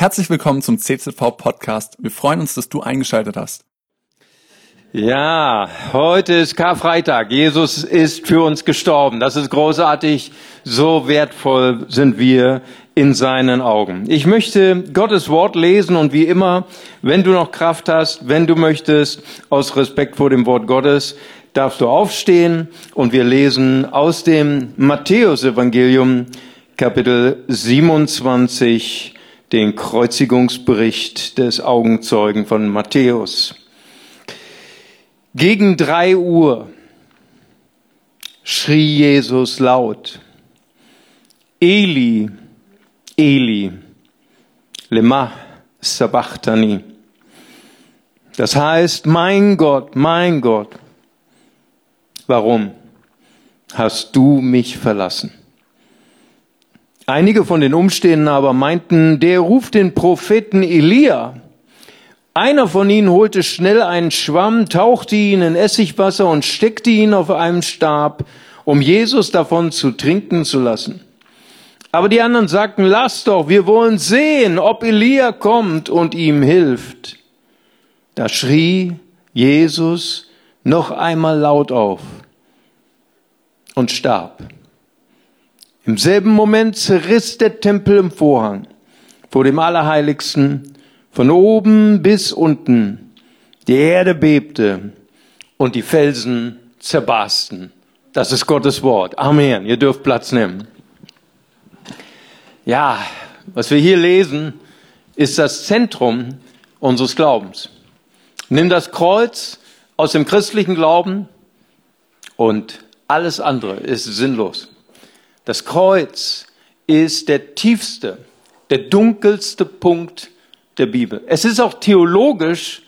Herzlich willkommen zum CZV Podcast. Wir freuen uns, dass du eingeschaltet hast. Ja, heute ist Karfreitag. Jesus ist für uns gestorben. Das ist großartig. So wertvoll sind wir in seinen Augen. Ich möchte Gottes Wort lesen und wie immer, wenn du noch Kraft hast, wenn du möchtest, aus Respekt vor dem Wort Gottes, darfst du aufstehen und wir lesen aus dem Matthäusevangelium Kapitel 27 den Kreuzigungsbericht des Augenzeugen von Matthäus. Gegen drei Uhr schrie Jesus laut, Eli, Eli, lema sabachthani. Das heißt, mein Gott, mein Gott, warum hast du mich verlassen? Einige von den Umstehenden aber meinten, der ruft den Propheten Elia. Einer von ihnen holte schnell einen Schwamm, tauchte ihn in Essigwasser und steckte ihn auf einem Stab, um Jesus davon zu trinken zu lassen. Aber die anderen sagten, lass doch, wir wollen sehen, ob Elia kommt und ihm hilft. Da schrie Jesus noch einmal laut auf und starb. Im selben Moment zerriss der Tempel im Vorhang vor dem Allerheiligsten von oben bis unten. Die Erde bebte und die Felsen zerbarsten. Das ist Gottes Wort. Amen. Ihr dürft Platz nehmen. Ja, was wir hier lesen, ist das Zentrum unseres Glaubens. Nimm das Kreuz aus dem christlichen Glauben und alles andere ist sinnlos. Das Kreuz ist der tiefste, der dunkelste Punkt der Bibel. Es ist auch theologisch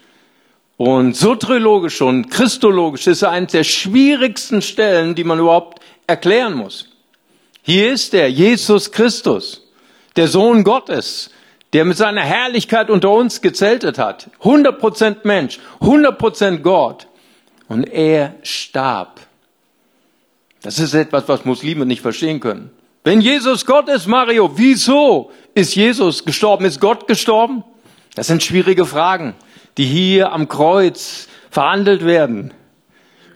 und soteriologisch und christologisch ist eines der schwierigsten Stellen, die man überhaupt erklären muss. Hier ist er, Jesus Christus, der Sohn Gottes, der mit seiner Herrlichkeit unter uns gezeltet hat. 100% Mensch, 100% Gott. Und er starb. Das ist etwas, was Muslime nicht verstehen können. Wenn Jesus Gott ist, Mario, wieso ist Jesus gestorben? Ist Gott gestorben? Das sind schwierige Fragen, die hier am Kreuz verhandelt werden.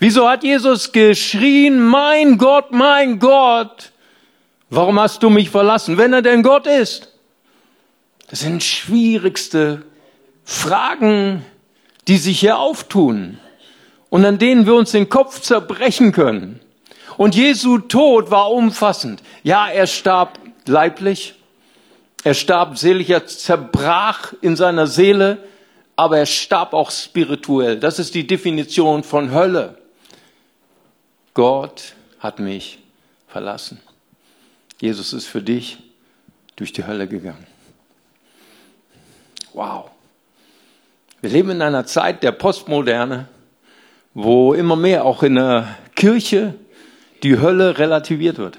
Wieso hat Jesus geschrien, mein Gott, mein Gott, warum hast du mich verlassen, wenn er denn Gott ist? Das sind schwierigste Fragen, die sich hier auftun und an denen wir uns den Kopf zerbrechen können. Und Jesu Tod war umfassend. Ja, er starb leiblich, er starb selig, er zerbrach in seiner Seele, aber er starb auch spirituell. Das ist die Definition von Hölle. Gott hat mich verlassen. Jesus ist für dich durch die Hölle gegangen. Wow. Wir leben in einer Zeit der Postmoderne, wo immer mehr auch in der Kirche die Hölle relativiert wird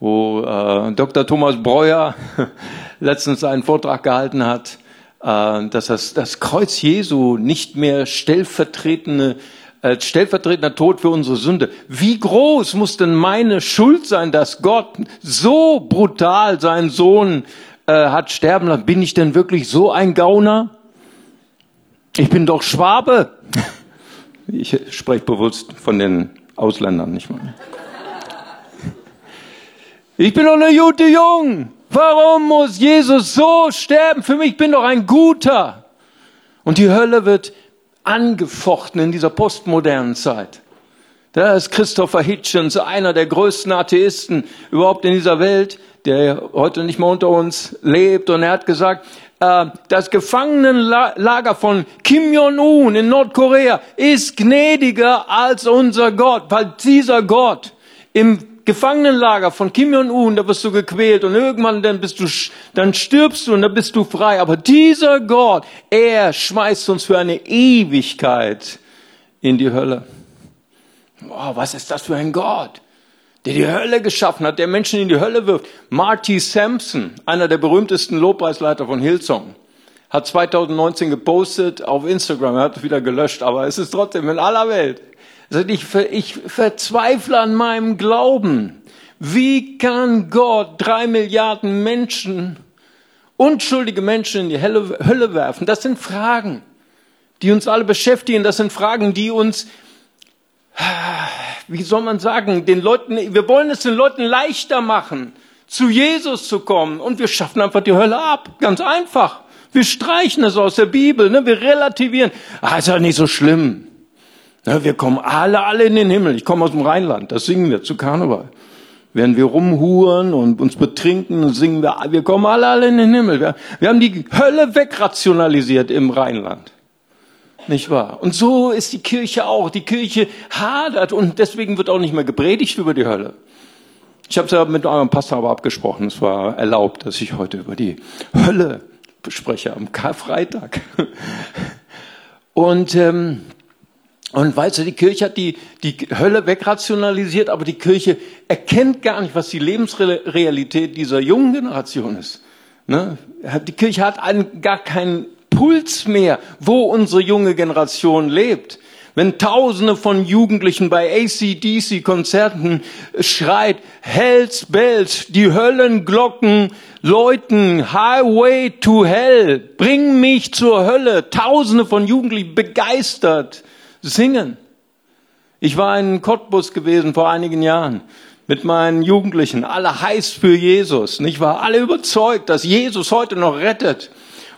wo äh, Dr. Thomas Breuer letztens einen Vortrag gehalten hat, äh, dass das, das Kreuz Jesu nicht mehr stellvertretende äh, stellvertretender Tod für unsere Sünde. Wie groß muss denn meine Schuld sein, dass Gott so brutal seinen Sohn äh, hat sterben lassen? Bin ich denn wirklich so ein Gauner? Ich bin doch Schwabe. Ich spreche bewusst von den Ausländern, nicht mal. Ich bin doch eine gute Jung. Warum muss Jesus so sterben für mich? Ich bin doch ein Guter. Und die Hölle wird angefochten in dieser postmodernen Zeit. Da ist Christopher Hitchens, einer der größten Atheisten überhaupt in dieser Welt, der heute nicht mehr unter uns lebt. Und er hat gesagt, äh, das Gefangenenlager von Kim Jong-un in Nordkorea ist gnädiger als unser Gott, weil dieser Gott im Gefangenenlager von Kim Jong-un, da wirst du gequält und irgendwann dann bist du, dann stirbst du und dann bist du frei. Aber dieser Gott, er schmeißt uns für eine Ewigkeit in die Hölle. Wow, was ist das für ein Gott? Der die Hölle geschaffen hat, der Menschen in die Hölle wirft. Marty Sampson, einer der berühmtesten Lobpreisleiter von Hillsong, hat 2019 gepostet auf Instagram, er hat es wieder gelöscht, aber es ist trotzdem in aller Welt. Also ich, ich verzweifle an meinem Glauben. Wie kann Gott drei Milliarden Menschen unschuldige Menschen in die Hölle, Hölle werfen? Das sind Fragen, die uns alle beschäftigen. Das sind Fragen, die uns, wie soll man sagen, den Leuten, wir wollen es den Leuten leichter machen, zu Jesus zu kommen. Und wir schaffen einfach die Hölle ab. Ganz einfach. Wir streichen es aus der Bibel, ne? wir relativieren. Ah, ist ja nicht so schlimm. Ne? Wir kommen alle, alle in den Himmel. Ich komme aus dem Rheinland, das singen wir zu Karneval. Während wir rumhuren und uns betrinken, singen wir, wir kommen alle, alle in den Himmel. Wir, wir haben die Hölle wegrationalisiert im Rheinland. Nicht wahr? Und so ist die Kirche auch. Die Kirche hadert und deswegen wird auch nicht mehr gepredigt über die Hölle. Ich habe es ja mit eurem Pastor aber abgesprochen. Es war erlaubt, dass ich heute über die Hölle spreche am Karfreitag. Und, ähm, und weißt du, die Kirche hat die, die Hölle wegrationalisiert, aber die Kirche erkennt gar nicht, was die Lebensrealität dieser jungen Generation ist. Ne? Die Kirche hat einen, gar keinen Puls mehr, wo unsere junge Generation lebt. Wenn Tausende von Jugendlichen bei ACDC-Konzerten schreit, Hells Bells, die Höllenglocken läuten, Highway to Hell, bring mich zur Hölle. Tausende von Jugendlichen begeistert singen. Ich war in Cottbus gewesen vor einigen Jahren mit meinen Jugendlichen, alle heiß für Jesus, nicht wahr? Alle überzeugt, dass Jesus heute noch rettet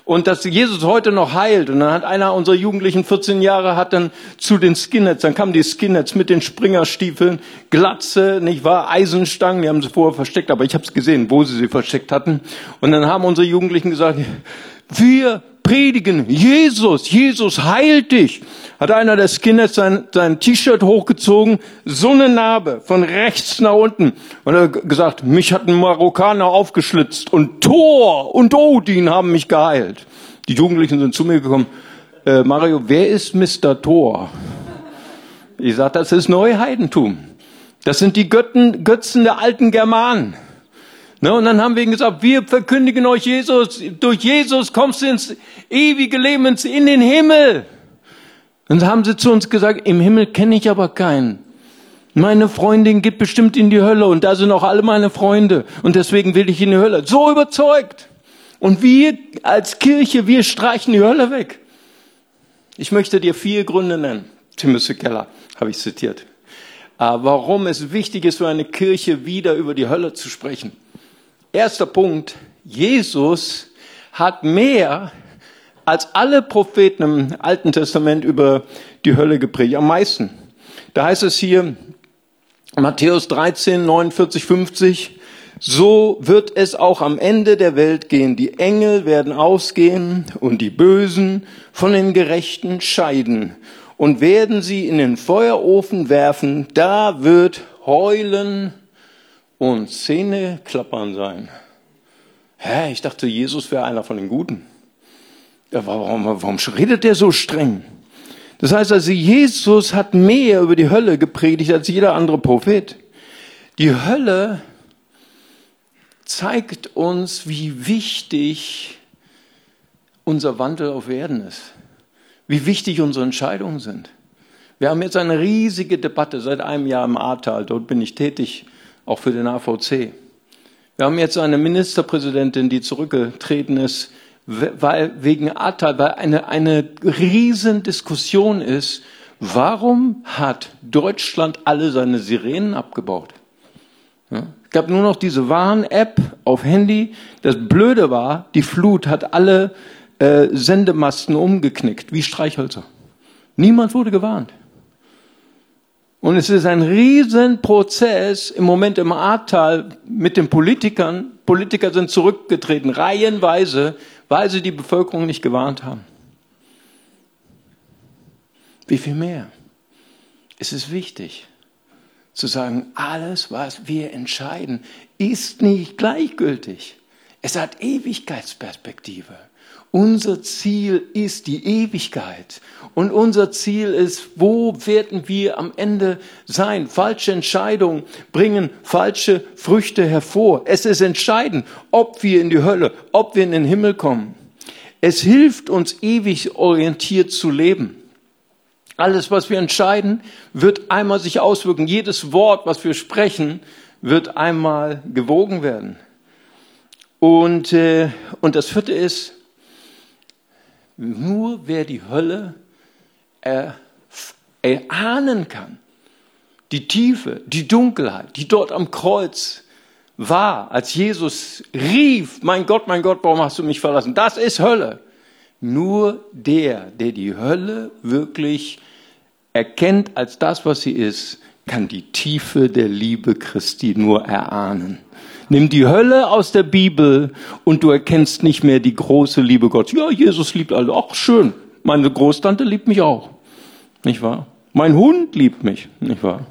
und dass Jesus heute noch heilt. Und dann hat einer unserer Jugendlichen, 14 Jahre, hat dann zu den Skinheads, dann kamen die Skinheads mit den Springerstiefeln, Glatze, nicht wahr, Eisenstangen, die haben sie vorher versteckt, aber ich habe es gesehen, wo sie sie versteckt hatten. Und dann haben unsere Jugendlichen gesagt, wir predigen Jesus, Jesus heilt dich. Hat einer der Skinheads sein, sein T-Shirt hochgezogen, so eine Narbe von rechts nach unten. Und er hat gesagt, mich hat ein Marokkaner aufgeschlitzt und Thor und Odin haben mich geheilt. Die Jugendlichen sind zu mir gekommen. Äh, Mario, wer ist Mr. Thor? Ich sage, das ist Neuheidentum. Das sind die Götten, Götzen der alten Germanen. Ne, und dann haben wir gesagt, wir verkündigen euch Jesus, durch Jesus kommst du ins ewige Leben, in den Himmel. Dann haben sie zu uns gesagt, im Himmel kenne ich aber keinen. Meine Freundin geht bestimmt in die Hölle und da sind auch alle meine Freunde und deswegen will ich in die Hölle. So überzeugt. Und wir als Kirche, wir streichen die Hölle weg. Ich möchte dir vier Gründe nennen. Timothy Keller habe ich zitiert. Äh, warum es wichtig ist für eine Kirche wieder über die Hölle zu sprechen. Erster Punkt, Jesus hat mehr als alle Propheten im Alten Testament über die Hölle gepredigt, am meisten. Da heißt es hier, Matthäus 13, 49, 50, so wird es auch am Ende der Welt gehen. Die Engel werden ausgehen und die Bösen von den Gerechten scheiden und werden sie in den Feuerofen werfen. Da wird Heulen und Zähneklappern sein. Hä, ich dachte, Jesus wäre einer von den Guten. Ja, warum, warum redet der so streng? Das heißt also, Jesus hat mehr über die Hölle gepredigt als jeder andere Prophet. Die Hölle zeigt uns, wie wichtig unser Wandel auf Erden ist. Wie wichtig unsere Entscheidungen sind. Wir haben jetzt eine riesige Debatte seit einem Jahr im Ahrtal. Dort bin ich tätig auch für den AVC. Wir haben jetzt eine Ministerpräsidentin, die zurückgetreten ist, weil wegen Ahrtal, weil eine, eine Riesendiskussion ist, warum hat Deutschland alle seine Sirenen abgebaut? Ja, es gab nur noch diese Warn-App auf Handy. Das Blöde war, die Flut hat alle äh, Sendemasten umgeknickt, wie Streichhölzer. Niemand wurde gewarnt. Und es ist ein Riesenprozess im Moment im Ahrtal mit den Politikern. Politiker sind zurückgetreten, reihenweise, weil sie die Bevölkerung nicht gewarnt haben. Wie viel mehr? Es ist wichtig zu sagen, alles, was wir entscheiden, ist nicht gleichgültig. Es hat Ewigkeitsperspektive. Unser Ziel ist die Ewigkeit. Und unser Ziel ist, wo werden wir am Ende sein? Falsche Entscheidungen bringen falsche Früchte hervor. Es ist entscheidend, ob wir in die Hölle, ob wir in den Himmel kommen. Es hilft uns, ewig orientiert zu leben. Alles, was wir entscheiden, wird einmal sich auswirken. Jedes Wort, was wir sprechen, wird einmal gewogen werden. Und, äh, und das vierte ist, nur wer die Hölle er, erahnen kann, die Tiefe, die Dunkelheit, die dort am Kreuz war, als Jesus rief, mein Gott, mein Gott, warum hast du mich verlassen? Das ist Hölle. Nur der, der die Hölle wirklich erkennt als das, was sie ist, kann die Tiefe der Liebe Christi nur erahnen. Nimm die Hölle aus der Bibel und du erkennst nicht mehr die große Liebe Gottes. Ja, Jesus liebt alle. Ach, schön. Meine Großtante liebt mich auch. Nicht wahr? Mein Hund liebt mich. Nicht wahr?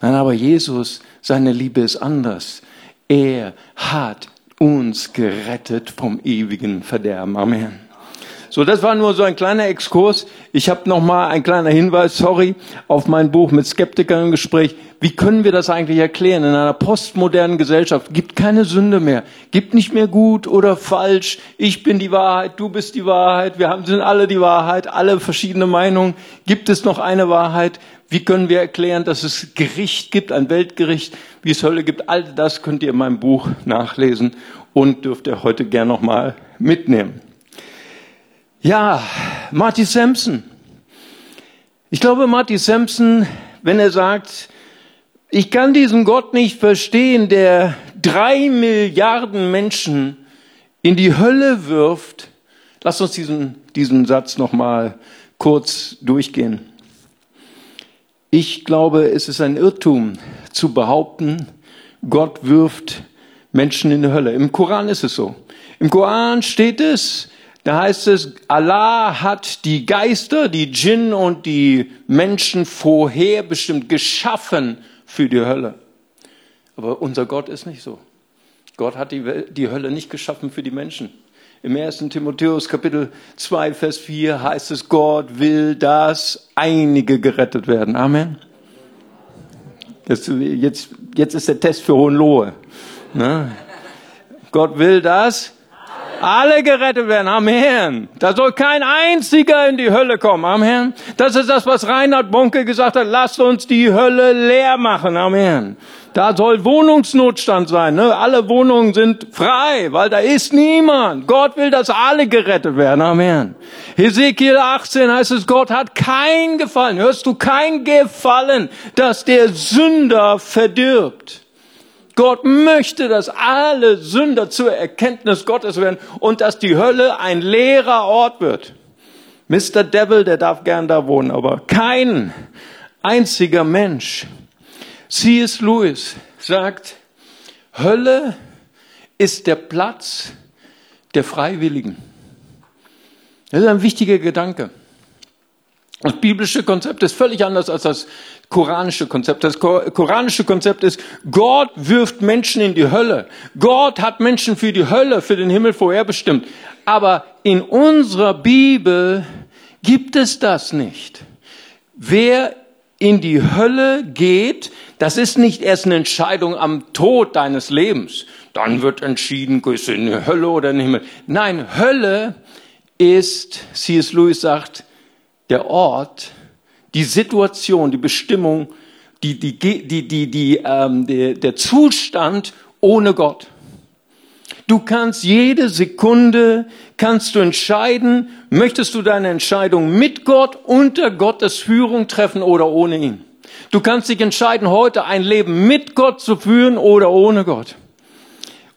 Nein, aber Jesus, seine Liebe ist anders. Er hat uns gerettet vom ewigen Verderben. Amen. So, das war nur so ein kleiner Exkurs. Ich habe noch mal ein kleiner Hinweis, sorry, auf mein Buch mit Skeptikern im Gespräch. Wie können wir das eigentlich erklären? In einer postmodernen Gesellschaft gibt keine Sünde mehr, gibt nicht mehr gut oder falsch. Ich bin die Wahrheit, du bist die Wahrheit, wir haben, sind alle die Wahrheit, alle verschiedene Meinungen. Gibt es noch eine Wahrheit? Wie können wir erklären, dass es Gericht gibt, ein Weltgericht, wie es Hölle gibt? All das könnt ihr in meinem Buch nachlesen und dürft ihr heute gern noch mal mitnehmen. Ja, Marty Sampson. Ich glaube, Marty Sampson, wenn er sagt, ich kann diesen Gott nicht verstehen, der drei Milliarden Menschen in die Hölle wirft. Lass uns diesen, diesen Satz noch mal kurz durchgehen. Ich glaube, es ist ein Irrtum zu behaupten, Gott wirft Menschen in die Hölle. Im Koran ist es so. Im Koran steht es, da heißt es, Allah hat die Geister, die Djinn und die Menschen vorherbestimmt geschaffen für die Hölle. Aber unser Gott ist nicht so. Gott hat die, die Hölle nicht geschaffen für die Menschen. Im 1. Timotheus Kapitel 2, Vers 4 heißt es, Gott will, dass einige gerettet werden. Amen. Jetzt, jetzt, jetzt ist der Test für Hohenlohe. Ne? Gott will, dass alle gerettet werden. Amen. Da soll kein einziger in die Hölle kommen. Amen. Das ist das, was Reinhard Bonke gesagt hat. Lasst uns die Hölle leer machen. Amen. Da soll Wohnungsnotstand sein. Ne? Alle Wohnungen sind frei, weil da ist niemand. Gott will, dass alle gerettet werden. Amen. Hesekiel 18 heißt es, Gott hat kein Gefallen. Hörst du kein Gefallen, dass der Sünder verdirbt. Gott möchte, dass alle Sünder zur Erkenntnis Gottes werden und dass die Hölle ein leerer Ort wird. Mr. Devil, der darf gern da wohnen, aber kein einziger Mensch. C.S. Lewis sagt, Hölle ist der Platz der Freiwilligen. Das ist ein wichtiger Gedanke. Das biblische Konzept ist völlig anders als das koranische Konzept. Das koranische Konzept ist, Gott wirft Menschen in die Hölle. Gott hat Menschen für die Hölle, für den Himmel vorherbestimmt. Aber in unserer Bibel gibt es das nicht. Wer in die Hölle geht, das ist nicht erst eine Entscheidung am Tod deines Lebens. Dann wird entschieden, gehst du in die Hölle oder in den Himmel. Nein, Hölle ist, C.S. Lewis sagt, der Ort, die Situation, die Bestimmung, die, die, die, die, die, ähm, der, der Zustand ohne Gott. Du kannst jede Sekunde, kannst du entscheiden, möchtest du deine Entscheidung mit Gott, unter Gottes Führung treffen oder ohne ihn. Du kannst dich entscheiden, heute ein Leben mit Gott zu führen oder ohne Gott.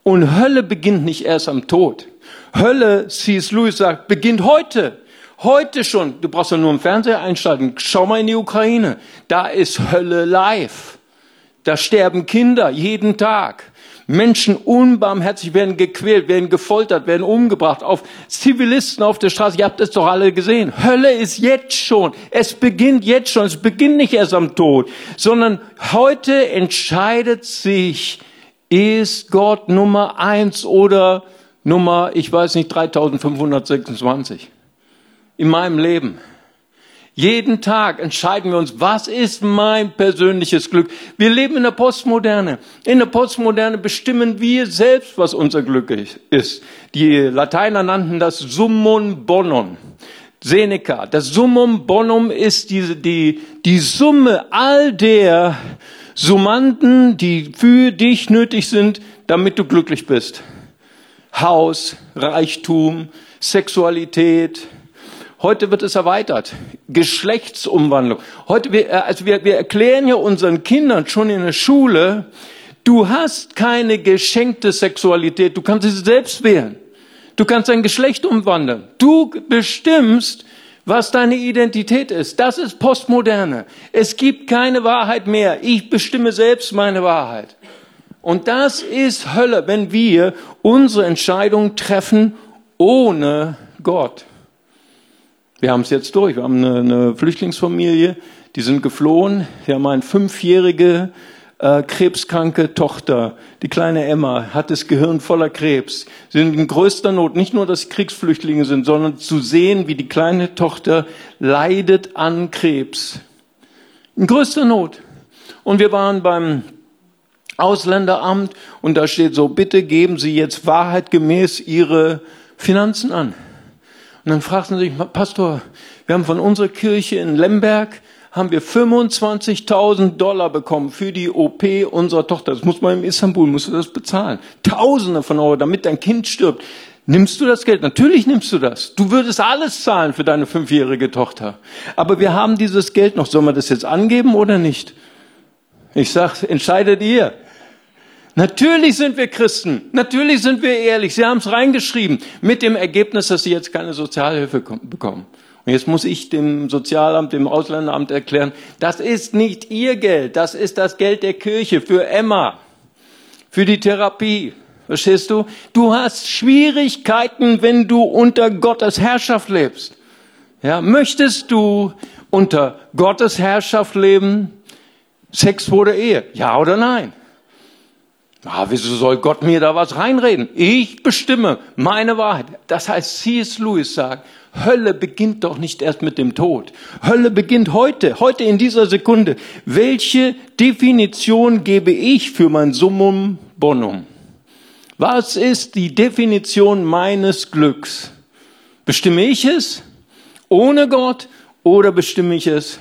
Und Hölle beginnt nicht erst am Tod. Hölle, C.S. Lewis sagt, beginnt heute. Heute schon, du brauchst ja nur im Fernseher einschalten. Schau mal in die Ukraine. Da ist Hölle live. Da sterben Kinder jeden Tag. Menschen unbarmherzig werden gequält, werden gefoltert, werden umgebracht, auf Zivilisten auf der Straße. Ihr habt es doch alle gesehen. Hölle ist jetzt schon. Es beginnt jetzt schon. Es beginnt nicht erst am Tod, sondern heute entscheidet sich, ist Gott Nummer eins oder Nummer, ich weiß nicht, 3526 in meinem Leben. Jeden Tag entscheiden wir uns, was ist mein persönliches Glück. Wir leben in der Postmoderne. In der Postmoderne bestimmen wir selbst, was unser Glück ist. Die Lateiner nannten das Summum bonum. Seneca. Das Summum bonum ist diese, die, die Summe all der Summanden, die für dich nötig sind, damit du glücklich bist. Haus, Reichtum, Sexualität. Heute wird es erweitert. Geschlechtsumwandlung. Heute, wir, äh, also wir, wir erklären ja unseren Kindern schon in der Schule, du hast keine geschenkte Sexualität, du kannst sie selbst wählen. Du kannst dein Geschlecht umwandeln. Du bestimmst, was deine Identität ist. Das ist Postmoderne. Es gibt keine Wahrheit mehr. Ich bestimme selbst meine Wahrheit. Und das ist Hölle, wenn wir unsere Entscheidung treffen ohne Gott. Wir haben es jetzt durch. Wir haben eine, eine Flüchtlingsfamilie, die sind geflohen. Wir haben eine fünfjährige äh, krebskranke Tochter, die kleine Emma, hat das Gehirn voller Krebs. Sie sind in größter Not, nicht nur, dass sie Kriegsflüchtlinge sind, sondern zu sehen, wie die kleine Tochter leidet an Krebs. In größter Not. Und wir waren beim Ausländeramt und da steht so, bitte geben Sie jetzt wahrheitgemäß Ihre Finanzen an. Und dann fragten sie sich, Pastor, wir haben von unserer Kirche in Lemberg haben wir 25.000 Dollar bekommen für die OP unserer Tochter. Das muss man in Istanbul, musst du das bezahlen. Tausende von Euro, damit dein Kind stirbt. Nimmst du das Geld? Natürlich nimmst du das. Du würdest alles zahlen für deine fünfjährige Tochter. Aber wir haben dieses Geld noch. Sollen wir das jetzt angeben oder nicht? Ich sag, entscheidet ihr. Natürlich sind wir Christen. Natürlich sind wir ehrlich. Sie haben es reingeschrieben. Mit dem Ergebnis, dass sie jetzt keine Sozialhilfe bekommen. Und jetzt muss ich dem Sozialamt, dem Ausländeramt erklären, das ist nicht ihr Geld, das ist das Geld der Kirche für Emma, für die Therapie. Verstehst du? Du hast Schwierigkeiten, wenn du unter Gottes Herrschaft lebst. Ja, möchtest du unter Gottes Herrschaft leben? Sex vor der Ehe? Ja oder nein? Ah, wieso soll Gott mir da was reinreden? Ich bestimme meine Wahrheit. Das heißt, C.S. Lewis sagt, Hölle beginnt doch nicht erst mit dem Tod. Hölle beginnt heute, heute in dieser Sekunde. Welche Definition gebe ich für mein Summum bonum? Was ist die Definition meines Glücks? Bestimme ich es ohne Gott oder bestimme ich es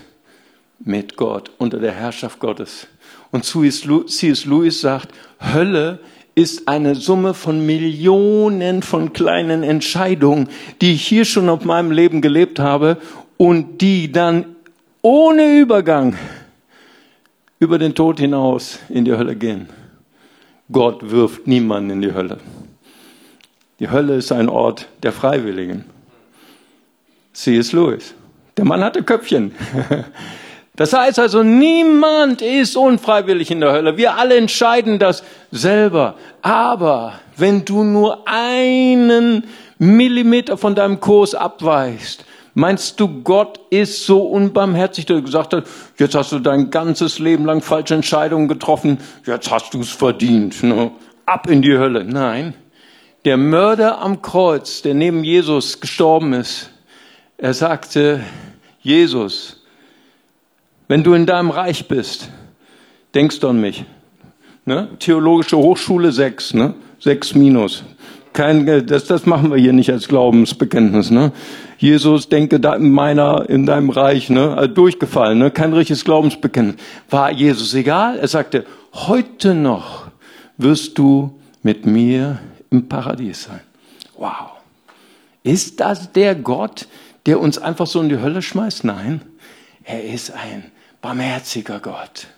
mit Gott, unter der Herrschaft Gottes? Und C.S. Lewis sagt, Hölle ist eine Summe von Millionen von kleinen Entscheidungen, die ich hier schon auf meinem Leben gelebt habe und die dann ohne Übergang über den Tod hinaus in die Hölle gehen. Gott wirft niemanden in die Hölle. Die Hölle ist ein Ort der Freiwilligen. C.S. Lewis. Der Mann hatte Köpfchen. Das heißt also, niemand ist unfreiwillig in der Hölle. Wir alle entscheiden das selber. Aber wenn du nur einen Millimeter von deinem Kurs abweichst, meinst du, Gott ist so unbarmherzig, dass er gesagt hat, jetzt hast du dein ganzes Leben lang falsche Entscheidungen getroffen, jetzt hast du es verdient, ne? ab in die Hölle. Nein, der Mörder am Kreuz, der neben Jesus gestorben ist, er sagte, Jesus, wenn du in deinem Reich bist, denkst du an mich. Ne? Theologische Hochschule 6, ne? 6 minus. Kein, das, das machen wir hier nicht als Glaubensbekenntnis. Ne? Jesus, denke da in meiner, in deinem Reich, ne? Also durchgefallen, ne? kein richtiges Glaubensbekenntnis. War Jesus egal? Er sagte, heute noch wirst du mit mir im Paradies sein. Wow. Ist das der Gott, der uns einfach so in die Hölle schmeißt? Nein. Er ist ein barmherziger Gott.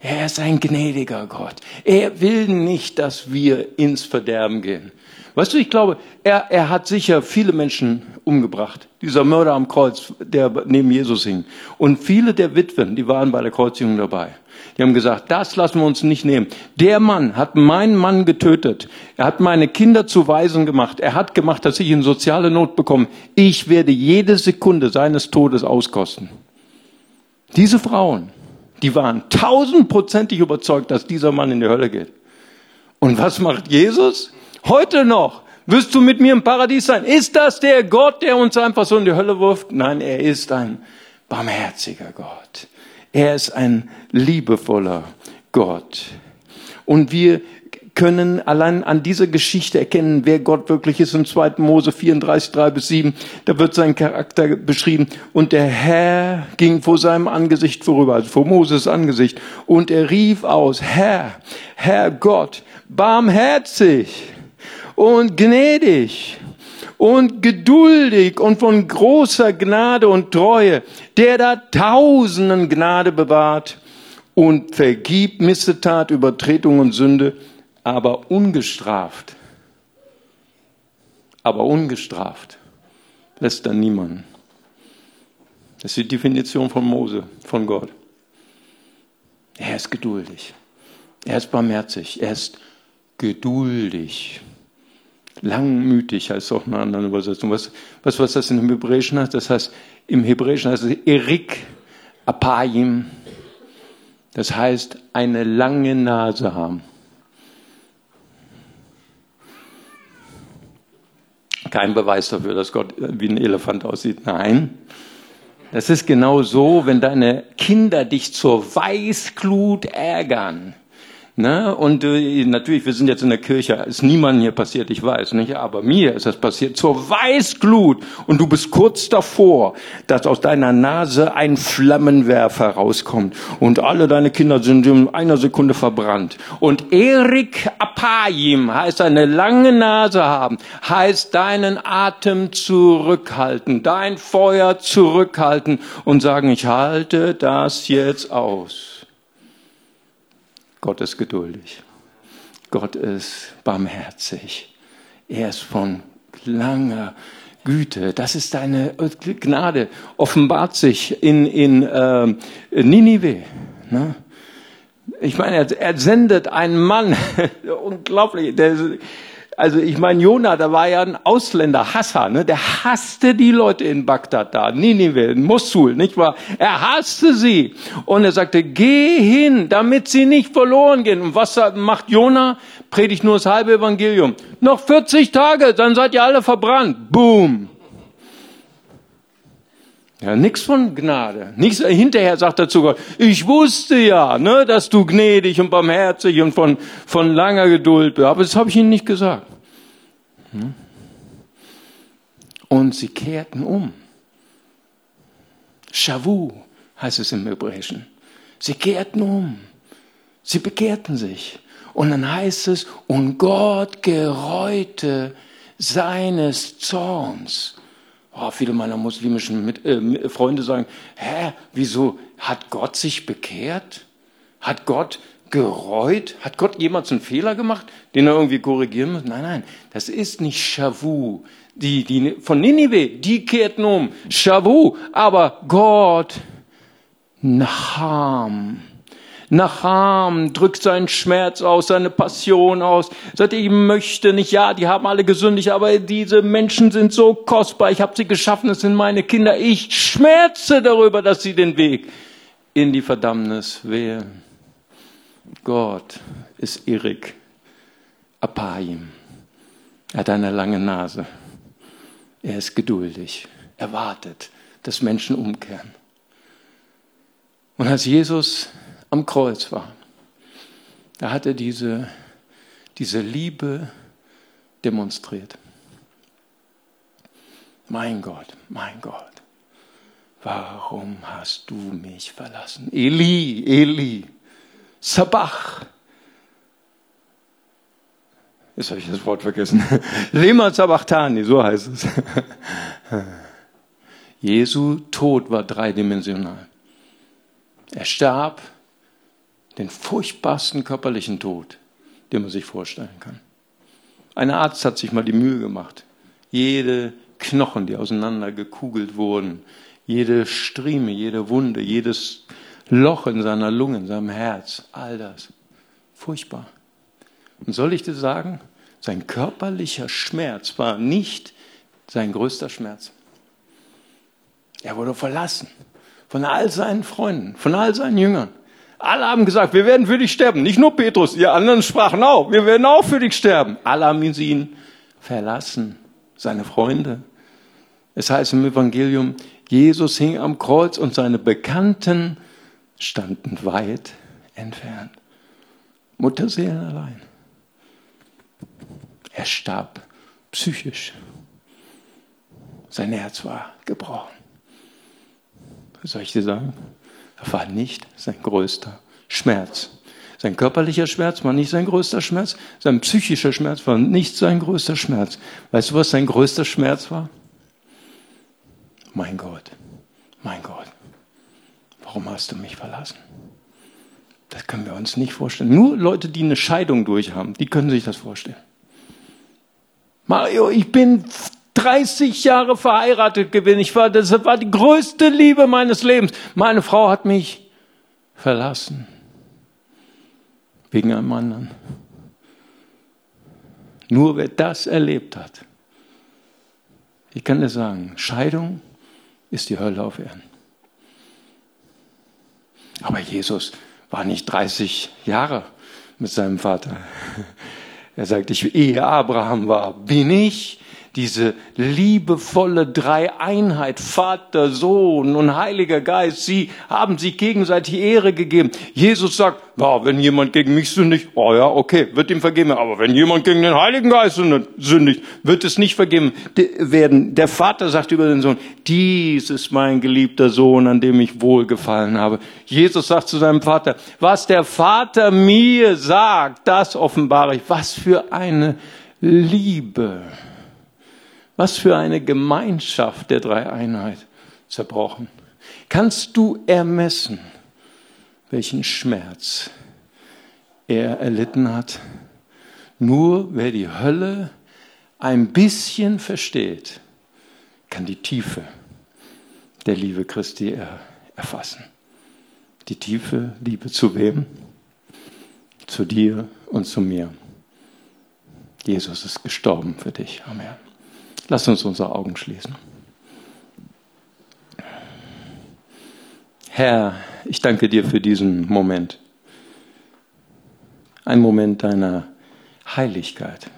Er ist ein gnädiger Gott. Er will nicht, dass wir ins Verderben gehen. Weißt du, ich glaube, er, er hat sicher viele Menschen umgebracht. Dieser Mörder am Kreuz, der neben Jesus hing. Und viele der Witwen, die waren bei der Kreuzigung dabei. Die haben gesagt, das lassen wir uns nicht nehmen. Der Mann hat meinen Mann getötet. Er hat meine Kinder zu Waisen gemacht. Er hat gemacht, dass ich in soziale Not bekomme. Ich werde jede Sekunde seines Todes auskosten. Diese Frauen, die waren tausendprozentig überzeugt, dass dieser Mann in die Hölle geht. Und was macht Jesus? Heute noch wirst du mit mir im Paradies sein. Ist das der Gott, der uns einfach so in die Hölle wirft? Nein, er ist ein barmherziger Gott. Er ist ein liebevoller Gott. Und wir können allein an dieser Geschichte erkennen, wer Gott wirklich ist. In 2. Mose 34, 3 bis 7, da wird sein Charakter beschrieben. Und der Herr ging vor seinem Angesicht vorüber, also vor Moses Angesicht. Und er rief aus, Herr, Herr Gott, barmherzig und gnädig und geduldig und von großer Gnade und Treue, der da Tausenden Gnade bewahrt und vergibt Missetat, Übertretung und Sünde, aber ungestraft. Aber ungestraft lässt dann niemanden. Das ist die Definition von Mose, von Gott. Er ist geduldig. Er ist barmherzig. Er ist geduldig. Langmütig heißt es auch in einer anderen Übersetzung. Was, was, was das im Hebräischen heißt? Das heißt, im Hebräischen heißt es Erik Apayim. Das heißt, eine lange Nase haben. Kein Beweis dafür, dass Gott wie ein Elefant aussieht. Nein. Das ist genau so, wenn deine Kinder dich zur Weißglut ärgern Ne? Und äh, natürlich, wir sind jetzt in der Kirche, ist niemandem hier passiert, ich weiß, nicht? aber mir ist das passiert, zur Weißglut. Und du bist kurz davor, dass aus deiner Nase ein Flammenwerfer rauskommt. Und alle deine Kinder sind in einer Sekunde verbrannt. Und Erik Apayim heißt eine lange Nase haben, heißt deinen Atem zurückhalten, dein Feuer zurückhalten und sagen, ich halte das jetzt aus. Gott ist geduldig. Gott ist barmherzig. Er ist von langer Güte. Das ist deine Gnade. Offenbart sich in, in äh, Ninive. Ne? Ich meine, er, er sendet einen Mann, unglaublich, der also ich meine, Jona, da war ja ein Ausländer, Hasser, ne? der hasste die Leute in Bagdad da, Ninive, in Mosul, nicht wahr? Er hasste sie. Und er sagte, geh hin, damit sie nicht verloren gehen. Und was macht Jona? Predigt nur das halbe Evangelium. Noch 40 Tage, dann seid ihr alle verbrannt. Boom. Ja, nichts von Gnade. Nichts, hinterher sagt er zu Gott, ich wusste ja, ne, dass du gnädig und barmherzig und von, von langer Geduld bist. Aber das habe ich ihnen nicht gesagt. Hm? Und sie kehrten um. Shavu heißt es im Hebräischen. Sie kehrten um. Sie bekehrten sich. Und dann heißt es, und Gott gereute seines Zorns Oh, viele meiner muslimischen Mit, äh, Freunde sagen, hä, wieso hat Gott sich bekehrt? Hat Gott gereut? Hat Gott jemals einen Fehler gemacht, den er irgendwie korrigieren muss? Nein, nein, das ist nicht Shavu. Die, die von Ninive, die kehrten um. Shavu, aber Gott Naham Nacham drückt seinen Schmerz aus, seine Passion aus. Sagt, ich möchte nicht, ja, die haben alle gesündigt, aber diese Menschen sind so kostbar. Ich habe sie geschaffen, es sind meine Kinder. Ich schmerze darüber, dass sie den Weg in die Verdammnis wählen. Gott ist Erik Apayim. Er hat eine lange Nase. Er ist geduldig. Er wartet, dass Menschen umkehren. Und als Jesus am Kreuz war, da hat er diese, diese Liebe demonstriert. Mein Gott, mein Gott, warum hast du mich verlassen? Eli, Eli, Sabach. Jetzt habe ich das Wort vergessen. Lema Sabachtani, so heißt es. Jesu Tod war dreidimensional. Er starb den furchtbarsten körperlichen Tod, den man sich vorstellen kann. Ein Arzt hat sich mal die Mühe gemacht, jede Knochen, die auseinandergekugelt wurden, jede Strieme, jede Wunde, jedes Loch in seiner Lunge, in seinem Herz, all das. Furchtbar. Und soll ich dir sagen, sein körperlicher Schmerz war nicht sein größter Schmerz. Er wurde verlassen von all seinen Freunden, von all seinen Jüngern. Alle haben gesagt, wir werden für dich sterben. Nicht nur Petrus, die anderen sprachen auch, wir werden auch für dich sterben. Alle haben ihn verlassen, seine Freunde. Es heißt im Evangelium, Jesus hing am Kreuz und seine Bekannten standen weit entfernt. Mutterseelen allein. Er starb psychisch. Sein Herz war gebrochen. Was soll ich dir sagen? War nicht sein größter Schmerz. Sein körperlicher Schmerz war nicht sein größter Schmerz, sein psychischer Schmerz war nicht sein größter Schmerz. Weißt du, was sein größter Schmerz war? Mein Gott, mein Gott, warum hast du mich verlassen? Das können wir uns nicht vorstellen. Nur Leute, die eine Scheidung durchhaben, die können sich das vorstellen. Mario, ich bin 30 Jahre verheiratet gewesen. Ich war, das war die größte Liebe meines Lebens. Meine Frau hat mich verlassen. Wegen einem anderen. Nur wer das erlebt hat. Ich kann dir sagen, Scheidung ist die Hölle auf Erden. Aber Jesus war nicht 30 Jahre mit seinem Vater. Er sagt, ich, ehe Abraham war, bin ich diese liebevolle Dreieinheit, Vater, Sohn und Heiliger Geist, sie haben sich gegenseitig Ehre gegeben. Jesus sagt, ja, wenn jemand gegen mich sündigt, oh ja, okay, wird ihm vergeben. Aber wenn jemand gegen den Heiligen Geist sündigt, wird es nicht vergeben werden. Der Vater sagt über den Sohn, dies ist mein geliebter Sohn, an dem ich wohlgefallen habe. Jesus sagt zu seinem Vater, was der Vater mir sagt, das offenbare ich. Was für eine Liebe. Was für eine Gemeinschaft der Dreieinheit zerbrochen. Kannst du ermessen, welchen Schmerz er erlitten hat? Nur wer die Hölle ein bisschen versteht, kann die Tiefe der Liebe Christi erfassen. Die tiefe Liebe zu wem? Zu dir und zu mir. Jesus ist gestorben für dich. Amen. Lass uns unsere Augen schließen. Herr, ich danke dir für diesen Moment. Ein Moment deiner Heiligkeit.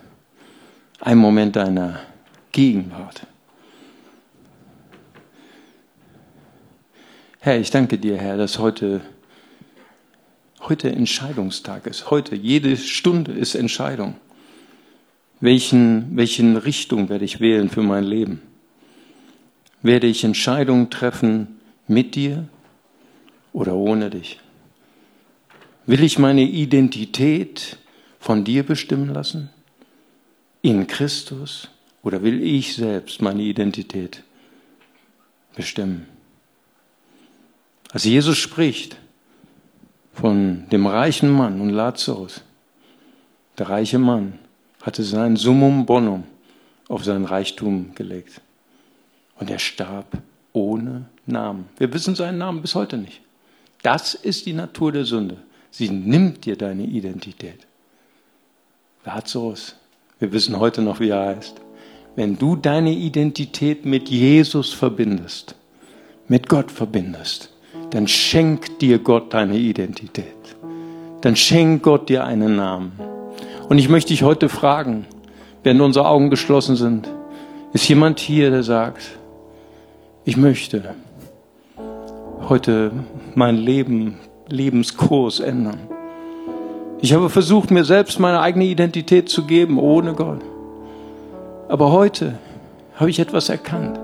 Ein Moment deiner Gegenwart. Herr, ich danke dir, Herr, dass heute, heute Entscheidungstag ist. Heute, jede Stunde ist Entscheidung. Welchen, welchen Richtung werde ich wählen für mein Leben? Werde ich Entscheidungen treffen mit dir oder ohne dich? Will ich meine Identität von dir bestimmen lassen? In Christus? Oder will ich selbst meine Identität bestimmen? Als Jesus spricht von dem reichen Mann und Lazarus, der reiche Mann hatte sein Summum bonum auf sein Reichtum gelegt. Und er starb ohne Namen. Wir wissen seinen Namen bis heute nicht. Das ist die Natur der Sünde. Sie nimmt dir deine Identität. Lazarus, wir wissen heute noch, wie er heißt. Wenn du deine Identität mit Jesus verbindest, mit Gott verbindest, dann schenkt dir Gott deine Identität. Dann schenkt Gott dir einen Namen. Und ich möchte dich heute fragen, während unsere Augen geschlossen sind, ist jemand hier, der sagt, ich möchte heute mein Leben, Lebenskurs ändern. Ich habe versucht, mir selbst meine eigene Identität zu geben, ohne Gott. Aber heute habe ich etwas erkannt.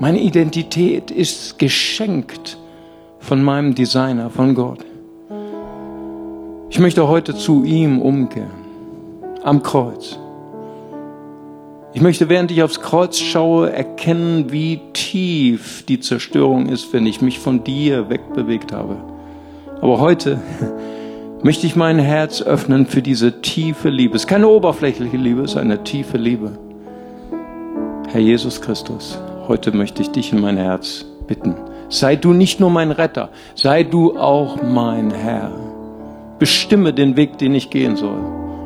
Meine Identität ist geschenkt von meinem Designer, von Gott. Ich möchte heute zu ihm umkehren am Kreuz. Ich möchte, während ich aufs Kreuz schaue, erkennen, wie tief die Zerstörung ist, wenn ich mich von dir wegbewegt habe. Aber heute möchte ich mein Herz öffnen für diese tiefe Liebe. Es ist keine oberflächliche Liebe, es ist eine tiefe Liebe. Herr Jesus Christus, heute möchte ich dich in mein Herz bitten. Sei du nicht nur mein Retter, sei du auch mein Herr. Bestimme den Weg, den ich gehen soll.